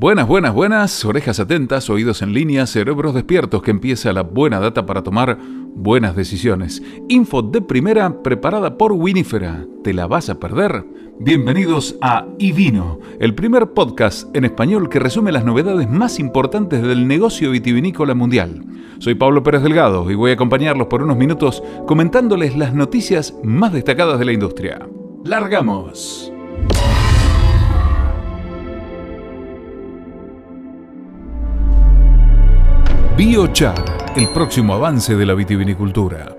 Buenas, buenas, buenas, orejas atentas, oídos en línea, cerebros despiertos, que empieza la buena data para tomar buenas decisiones. Info de primera preparada por Winifera. ¿Te la vas a perder? Bienvenidos a Ivino, el primer podcast en español que resume las novedades más importantes del negocio vitivinícola mundial. Soy Pablo Pérez Delgado y voy a acompañarlos por unos minutos comentándoles las noticias más destacadas de la industria. ¡Largamos! Biochar, el próximo avance de la vitivinicultura.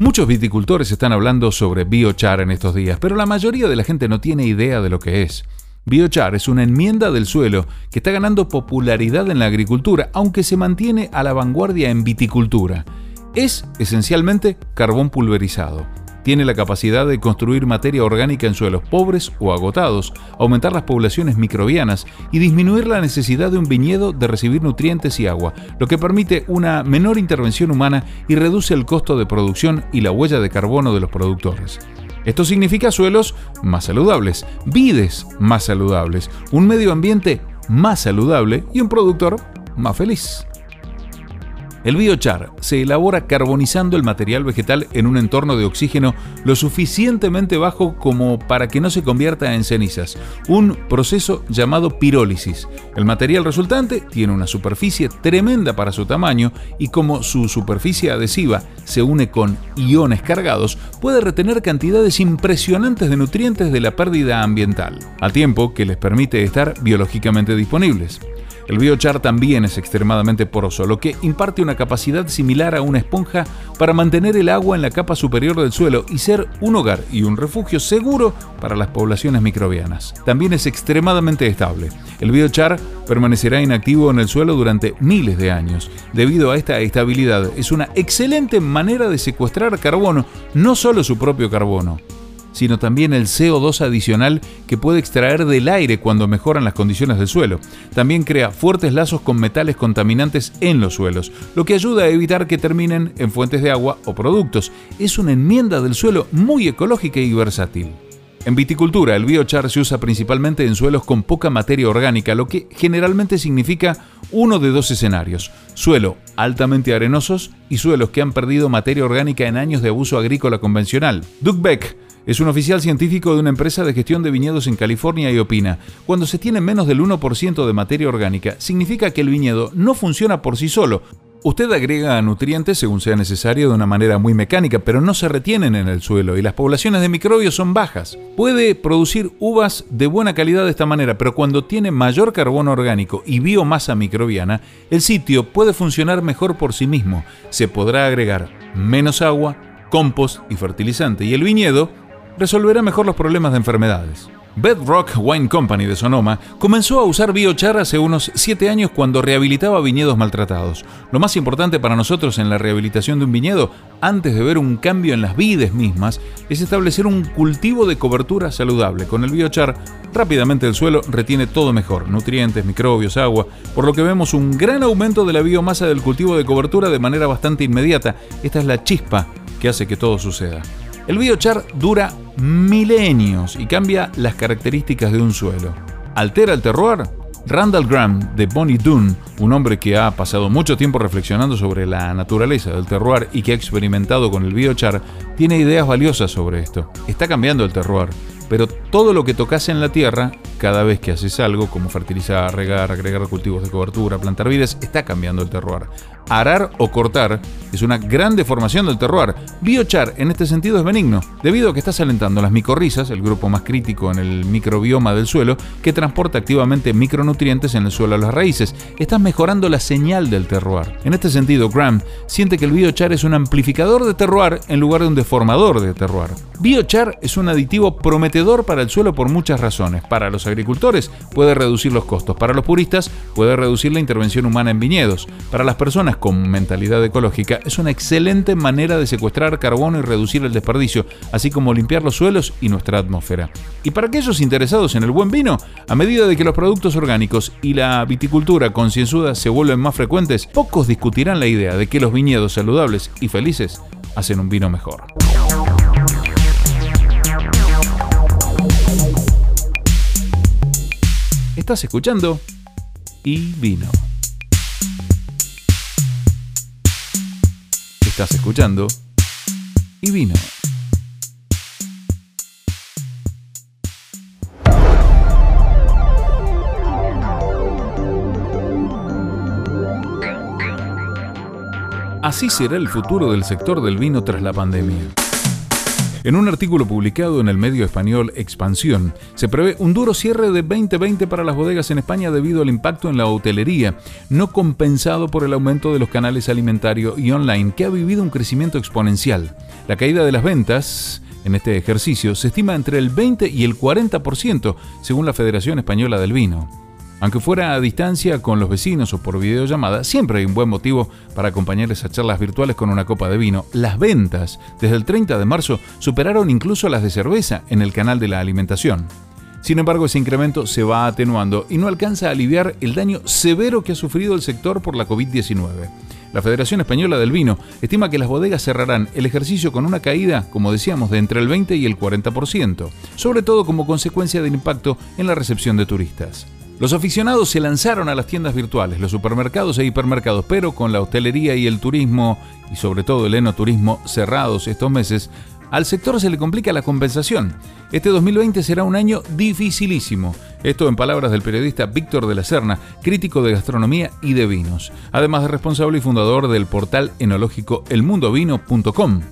Muchos viticultores están hablando sobre biochar en estos días, pero la mayoría de la gente no tiene idea de lo que es. Biochar es una enmienda del suelo que está ganando popularidad en la agricultura, aunque se mantiene a la vanguardia en viticultura. Es esencialmente carbón pulverizado tiene la capacidad de construir materia orgánica en suelos pobres o agotados, aumentar las poblaciones microbianas y disminuir la necesidad de un viñedo de recibir nutrientes y agua, lo que permite una menor intervención humana y reduce el costo de producción y la huella de carbono de los productores. Esto significa suelos más saludables, vides más saludables, un medio ambiente más saludable y un productor más feliz. El biochar se elabora carbonizando el material vegetal en un entorno de oxígeno lo suficientemente bajo como para que no se convierta en cenizas, un proceso llamado pirólisis. El material resultante tiene una superficie tremenda para su tamaño y como su superficie adhesiva se une con iones cargados, puede retener cantidades impresionantes de nutrientes de la pérdida ambiental, al tiempo que les permite estar biológicamente disponibles. El biochar también es extremadamente poroso, lo que imparte una capacidad similar a una esponja para mantener el agua en la capa superior del suelo y ser un hogar y un refugio seguro para las poblaciones microbianas. También es extremadamente estable. El biochar permanecerá inactivo en el suelo durante miles de años. Debido a esta estabilidad, es una excelente manera de secuestrar carbono, no solo su propio carbono sino también el CO2 adicional que puede extraer del aire cuando mejoran las condiciones del suelo. También crea fuertes lazos con metales contaminantes en los suelos, lo que ayuda a evitar que terminen en fuentes de agua o productos. Es una enmienda del suelo muy ecológica y versátil. En viticultura, el biochar se usa principalmente en suelos con poca materia orgánica, lo que generalmente significa uno de dos escenarios: suelo altamente arenosos y suelos que han perdido materia orgánica en años de abuso agrícola convencional. Beck es un oficial científico de una empresa de gestión de viñedos en California y opina, cuando se tiene menos del 1% de materia orgánica, significa que el viñedo no funciona por sí solo. Usted agrega nutrientes según sea necesario de una manera muy mecánica, pero no se retienen en el suelo y las poblaciones de microbios son bajas. Puede producir uvas de buena calidad de esta manera, pero cuando tiene mayor carbono orgánico y biomasa microbiana, el sitio puede funcionar mejor por sí mismo. Se podrá agregar menos agua, compost y fertilizante y el viñedo resolverá mejor los problemas de enfermedades. Bedrock Wine Company de Sonoma comenzó a usar biochar hace unos 7 años cuando rehabilitaba viñedos maltratados. Lo más importante para nosotros en la rehabilitación de un viñedo, antes de ver un cambio en las vides mismas, es establecer un cultivo de cobertura saludable. Con el biochar, rápidamente el suelo retiene todo mejor, nutrientes, microbios, agua, por lo que vemos un gran aumento de la biomasa del cultivo de cobertura de manera bastante inmediata. Esta es la chispa que hace que todo suceda. El biochar dura milenios y cambia las características de un suelo. ¿Altera el terroir? Randall Graham de Bonnie Doon, un hombre que ha pasado mucho tiempo reflexionando sobre la naturaleza del terroir y que ha experimentado con el biochar, tiene ideas valiosas sobre esto. Está cambiando el terroir, pero todo lo que tocas en la tierra, cada vez que haces algo, como fertilizar, regar, agregar cultivos de cobertura, plantar vides, está cambiando el terroir. Arar o cortar es una gran deformación del terroir. Biochar en este sentido es benigno, debido a que estás alentando las micorrizas, el grupo más crítico en el microbioma del suelo, que transporta activamente micronutrientes en el suelo a las raíces. Estás mejorando la señal del terroir. En este sentido, Graham siente que el biochar es un amplificador de terroir en lugar de un deformador de terroir. Biochar es un aditivo prometedor para el suelo por muchas razones. Para los agricultores puede reducir los costos, para los puristas puede reducir la intervención humana en viñedos, para las personas con mentalidad ecológica es una excelente manera de secuestrar carbono y reducir el desperdicio, así como limpiar los suelos y nuestra atmósfera. Y para aquellos interesados en el buen vino, a medida de que los productos orgánicos y la viticultura concienzuda se vuelven más frecuentes, pocos discutirán la idea de que los viñedos saludables y felices hacen un vino mejor. Estás escuchando y vino. Estás escuchando y vino. Así será el futuro del sector del vino tras la pandemia. En un artículo publicado en el medio español Expansión, se prevé un duro cierre de 2020 para las bodegas en España debido al impacto en la hotelería, no compensado por el aumento de los canales alimentarios y online, que ha vivido un crecimiento exponencial. La caída de las ventas en este ejercicio se estima entre el 20 y el 40%, según la Federación Española del Vino. Aunque fuera a distancia con los vecinos o por videollamada, siempre hay un buen motivo para acompañar esas charlas virtuales con una copa de vino. Las ventas desde el 30 de marzo superaron incluso las de cerveza en el canal de la alimentación. Sin embargo, ese incremento se va atenuando y no alcanza a aliviar el daño severo que ha sufrido el sector por la COVID-19. La Federación Española del Vino estima que las bodegas cerrarán el ejercicio con una caída, como decíamos, de entre el 20 y el 40%, sobre todo como consecuencia del impacto en la recepción de turistas. Los aficionados se lanzaron a las tiendas virtuales, los supermercados e hipermercados, pero con la hostelería y el turismo, y sobre todo el enoturismo, cerrados estos meses, al sector se le complica la compensación. Este 2020 será un año dificilísimo. Esto en palabras del periodista Víctor de la Serna, crítico de gastronomía y de vinos, además de responsable y fundador del portal enológico elmundovino.com.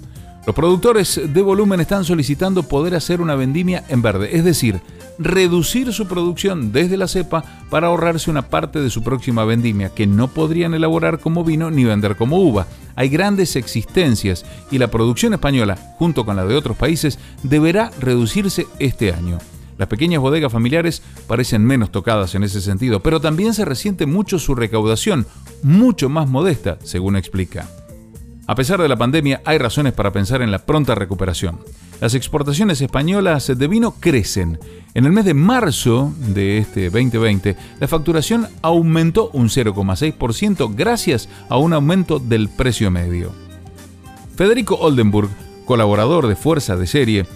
Los productores de volumen están solicitando poder hacer una vendimia en verde, es decir, reducir su producción desde la cepa para ahorrarse una parte de su próxima vendimia que no podrían elaborar como vino ni vender como uva. Hay grandes existencias y la producción española, junto con la de otros países, deberá reducirse este año. Las pequeñas bodegas familiares parecen menos tocadas en ese sentido, pero también se resiente mucho su recaudación, mucho más modesta, según explica. A pesar de la pandemia, hay razones para pensar en la pronta recuperación. Las exportaciones españolas de vino crecen. En el mes de marzo de este 2020, la facturación aumentó un 0,6% gracias a un aumento del precio medio. Federico Oldenburg, colaborador de Fuerza de Serie,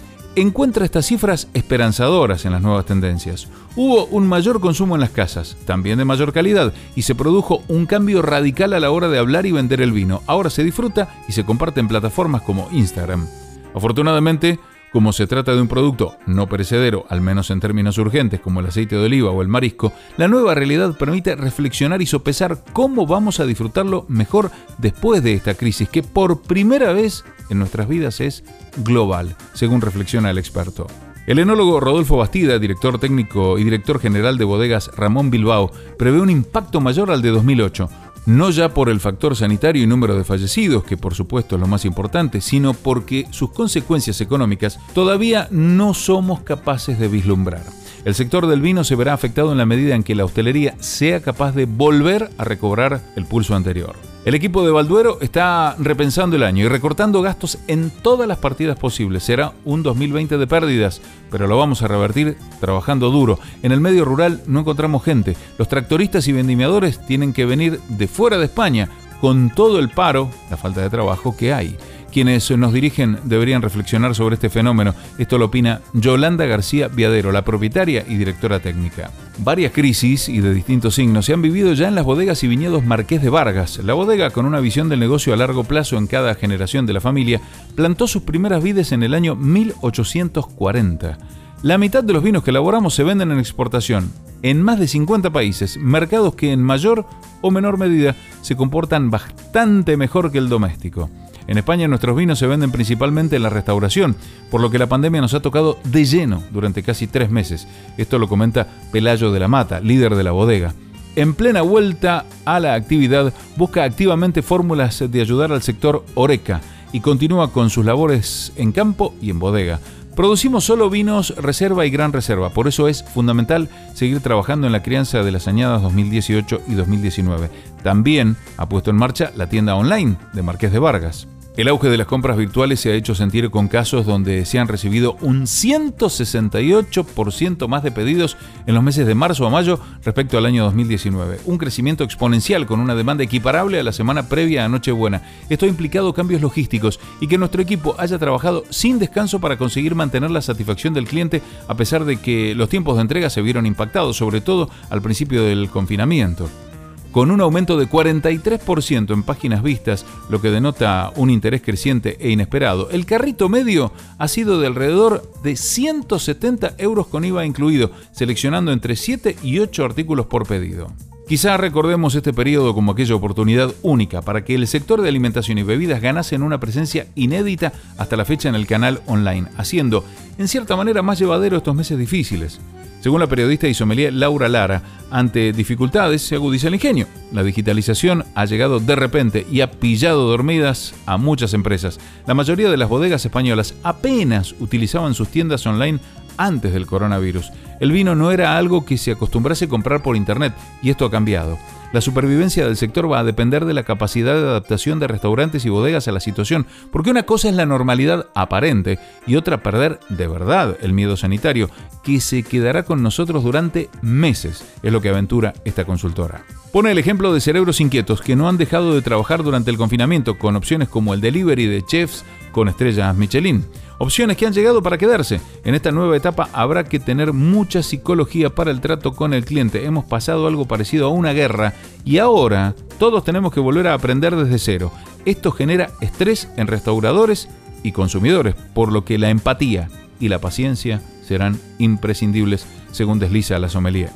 encuentra estas cifras esperanzadoras en las nuevas tendencias. Hubo un mayor consumo en las casas, también de mayor calidad, y se produjo un cambio radical a la hora de hablar y vender el vino. Ahora se disfruta y se comparte en plataformas como Instagram. Afortunadamente, como se trata de un producto no perecedero, al menos en términos urgentes como el aceite de oliva o el marisco, la nueva realidad permite reflexionar y sopesar cómo vamos a disfrutarlo mejor después de esta crisis que por primera vez en nuestras vidas es global, según reflexiona el experto. El enólogo Rodolfo Bastida, director técnico y director general de bodegas Ramón Bilbao, prevé un impacto mayor al de 2008, no ya por el factor sanitario y número de fallecidos, que por supuesto es lo más importante, sino porque sus consecuencias económicas todavía no somos capaces de vislumbrar. El sector del vino se verá afectado en la medida en que la hostelería sea capaz de volver a recobrar el pulso anterior. El equipo de Balduero está repensando el año y recortando gastos en todas las partidas posibles. Será un 2020 de pérdidas, pero lo vamos a revertir trabajando duro. En el medio rural no encontramos gente. Los tractoristas y vendimiadores tienen que venir de fuera de España con todo el paro, la falta de trabajo que hay. Quienes nos dirigen deberían reflexionar sobre este fenómeno. Esto lo opina Yolanda García Viadero, la propietaria y directora técnica. Varias crisis y de distintos signos se han vivido ya en las bodegas y viñedos Marqués de Vargas. La bodega, con una visión del negocio a largo plazo en cada generación de la familia, plantó sus primeras vides en el año 1840. La mitad de los vinos que elaboramos se venden en exportación en más de 50 países, mercados que en mayor o menor medida se comportan bastante mejor que el doméstico. En España nuestros vinos se venden principalmente en la restauración, por lo que la pandemia nos ha tocado de lleno durante casi tres meses. Esto lo comenta Pelayo de la Mata, líder de la bodega. En plena vuelta a la actividad, busca activamente fórmulas de ayudar al sector Oreca y continúa con sus labores en campo y en bodega. Producimos solo vinos reserva y gran reserva, por eso es fundamental seguir trabajando en la crianza de las añadas 2018 y 2019. También ha puesto en marcha la tienda online de Marqués de Vargas. El auge de las compras virtuales se ha hecho sentir con casos donde se han recibido un 168% más de pedidos en los meses de marzo a mayo respecto al año 2019. Un crecimiento exponencial con una demanda equiparable a la semana previa a Nochebuena. Esto ha implicado cambios logísticos y que nuestro equipo haya trabajado sin descanso para conseguir mantener la satisfacción del cliente a pesar de que los tiempos de entrega se vieron impactados, sobre todo al principio del confinamiento con un aumento de 43% en páginas vistas, lo que denota un interés creciente e inesperado. El carrito medio ha sido de alrededor de 170 euros con IVA incluido, seleccionando entre 7 y 8 artículos por pedido. Quizá recordemos este periodo como aquella oportunidad única para que el sector de alimentación y bebidas ganase en una presencia inédita hasta la fecha en el canal online, haciendo, en cierta manera, más llevadero estos meses difíciles. Según la periodista y sommelier Laura Lara, ante dificultades se agudiza el ingenio. La digitalización ha llegado de repente y ha pillado dormidas a muchas empresas. La mayoría de las bodegas españolas apenas utilizaban sus tiendas online antes del coronavirus. El vino no era algo que se acostumbrase a comprar por internet y esto ha cambiado. La supervivencia del sector va a depender de la capacidad de adaptación de restaurantes y bodegas a la situación, porque una cosa es la normalidad aparente y otra perder de verdad el miedo sanitario, que se quedará con nosotros durante meses, es lo que aventura esta consultora. Pone el ejemplo de cerebros inquietos que no han dejado de trabajar durante el confinamiento con opciones como el delivery de chefs con estrellas Michelin. Opciones que han llegado para quedarse. En esta nueva etapa habrá que tener mucha psicología para el trato con el cliente. Hemos pasado algo parecido a una guerra y ahora todos tenemos que volver a aprender desde cero. Esto genera estrés en restauradores y consumidores, por lo que la empatía y la paciencia serán imprescindibles, según desliza la somelía.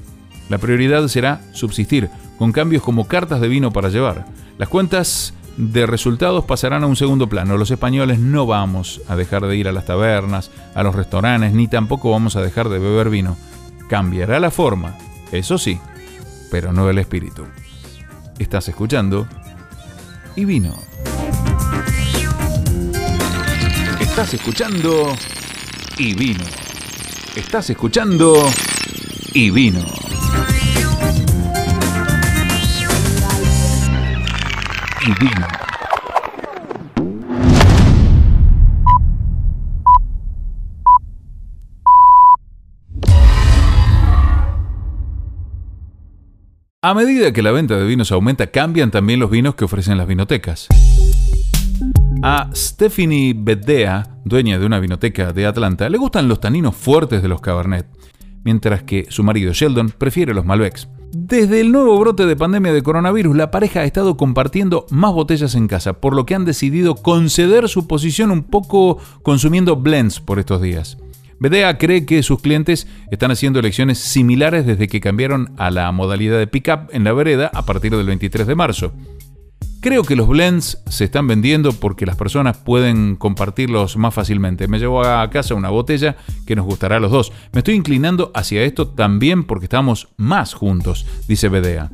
La prioridad será subsistir, con cambios como cartas de vino para llevar. Las cuentas de resultados pasarán a un segundo plano. Los españoles no vamos a dejar de ir a las tabernas, a los restaurantes, ni tampoco vamos a dejar de beber vino. Cambiará la forma, eso sí, pero no el espíritu. Estás escuchando y vino. Estás escuchando y vino. Estás escuchando y vino. A medida que la venta de vinos aumenta, cambian también los vinos que ofrecen las vinotecas. A Stephanie Bedea, dueña de una vinoteca de Atlanta, le gustan los taninos fuertes de los Cabernet, mientras que su marido Sheldon prefiere los Malbecs. Desde el nuevo brote de pandemia de coronavirus, la pareja ha estado compartiendo más botellas en casa, por lo que han decidido conceder su posición un poco consumiendo blends por estos días. BDA cree que sus clientes están haciendo elecciones similares desde que cambiaron a la modalidad de pickup en la vereda a partir del 23 de marzo. Creo que los blends se están vendiendo porque las personas pueden compartirlos más fácilmente. Me llevo a casa una botella que nos gustará a los dos. Me estoy inclinando hacia esto también porque estamos más juntos, dice Bedea.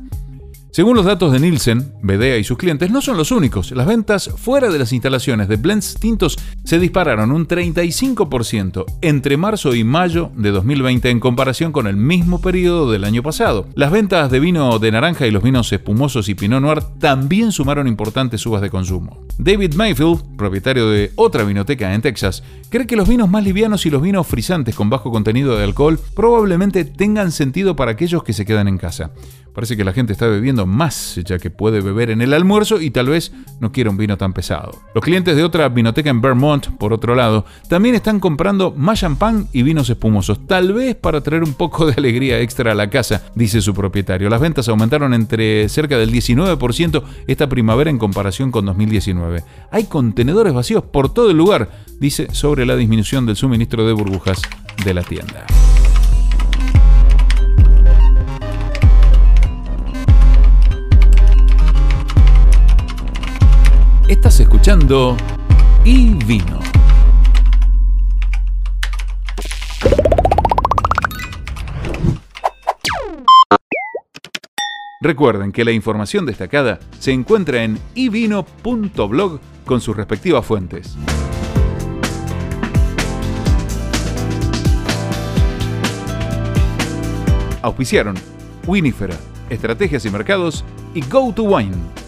Según los datos de Nielsen, Bedea y sus clientes no son los únicos. Las ventas fuera de las instalaciones de blends tintos se dispararon un 35% entre marzo y mayo de 2020 en comparación con el mismo periodo del año pasado. Las ventas de vino de naranja y los vinos espumosos y Pinot Noir también sumaron importantes subas de consumo. David Mayfield, propietario de otra vinoteca en Texas, cree que los vinos más livianos y los vinos frisantes con bajo contenido de alcohol probablemente tengan sentido para aquellos que se quedan en casa. Parece que la gente está bebiendo más, ya que puede beber en el almuerzo y tal vez no quiera un vino tan pesado. Los clientes de otra vinoteca en Vermont, por otro lado, también están comprando más champán y vinos espumosos, tal vez para traer un poco de alegría extra a la casa, dice su propietario. Las ventas aumentaron entre cerca del 19% esta primavera en comparación con 2019. Hay contenedores vacíos por todo el lugar, dice sobre la disminución del suministro de burbujas de la tienda. Estás escuchando Y Vino. Recuerden que la información destacada se encuentra en ivino.blog con sus respectivas fuentes. Auspiciaron Winifera, Estrategias y Mercados y Go to Wine.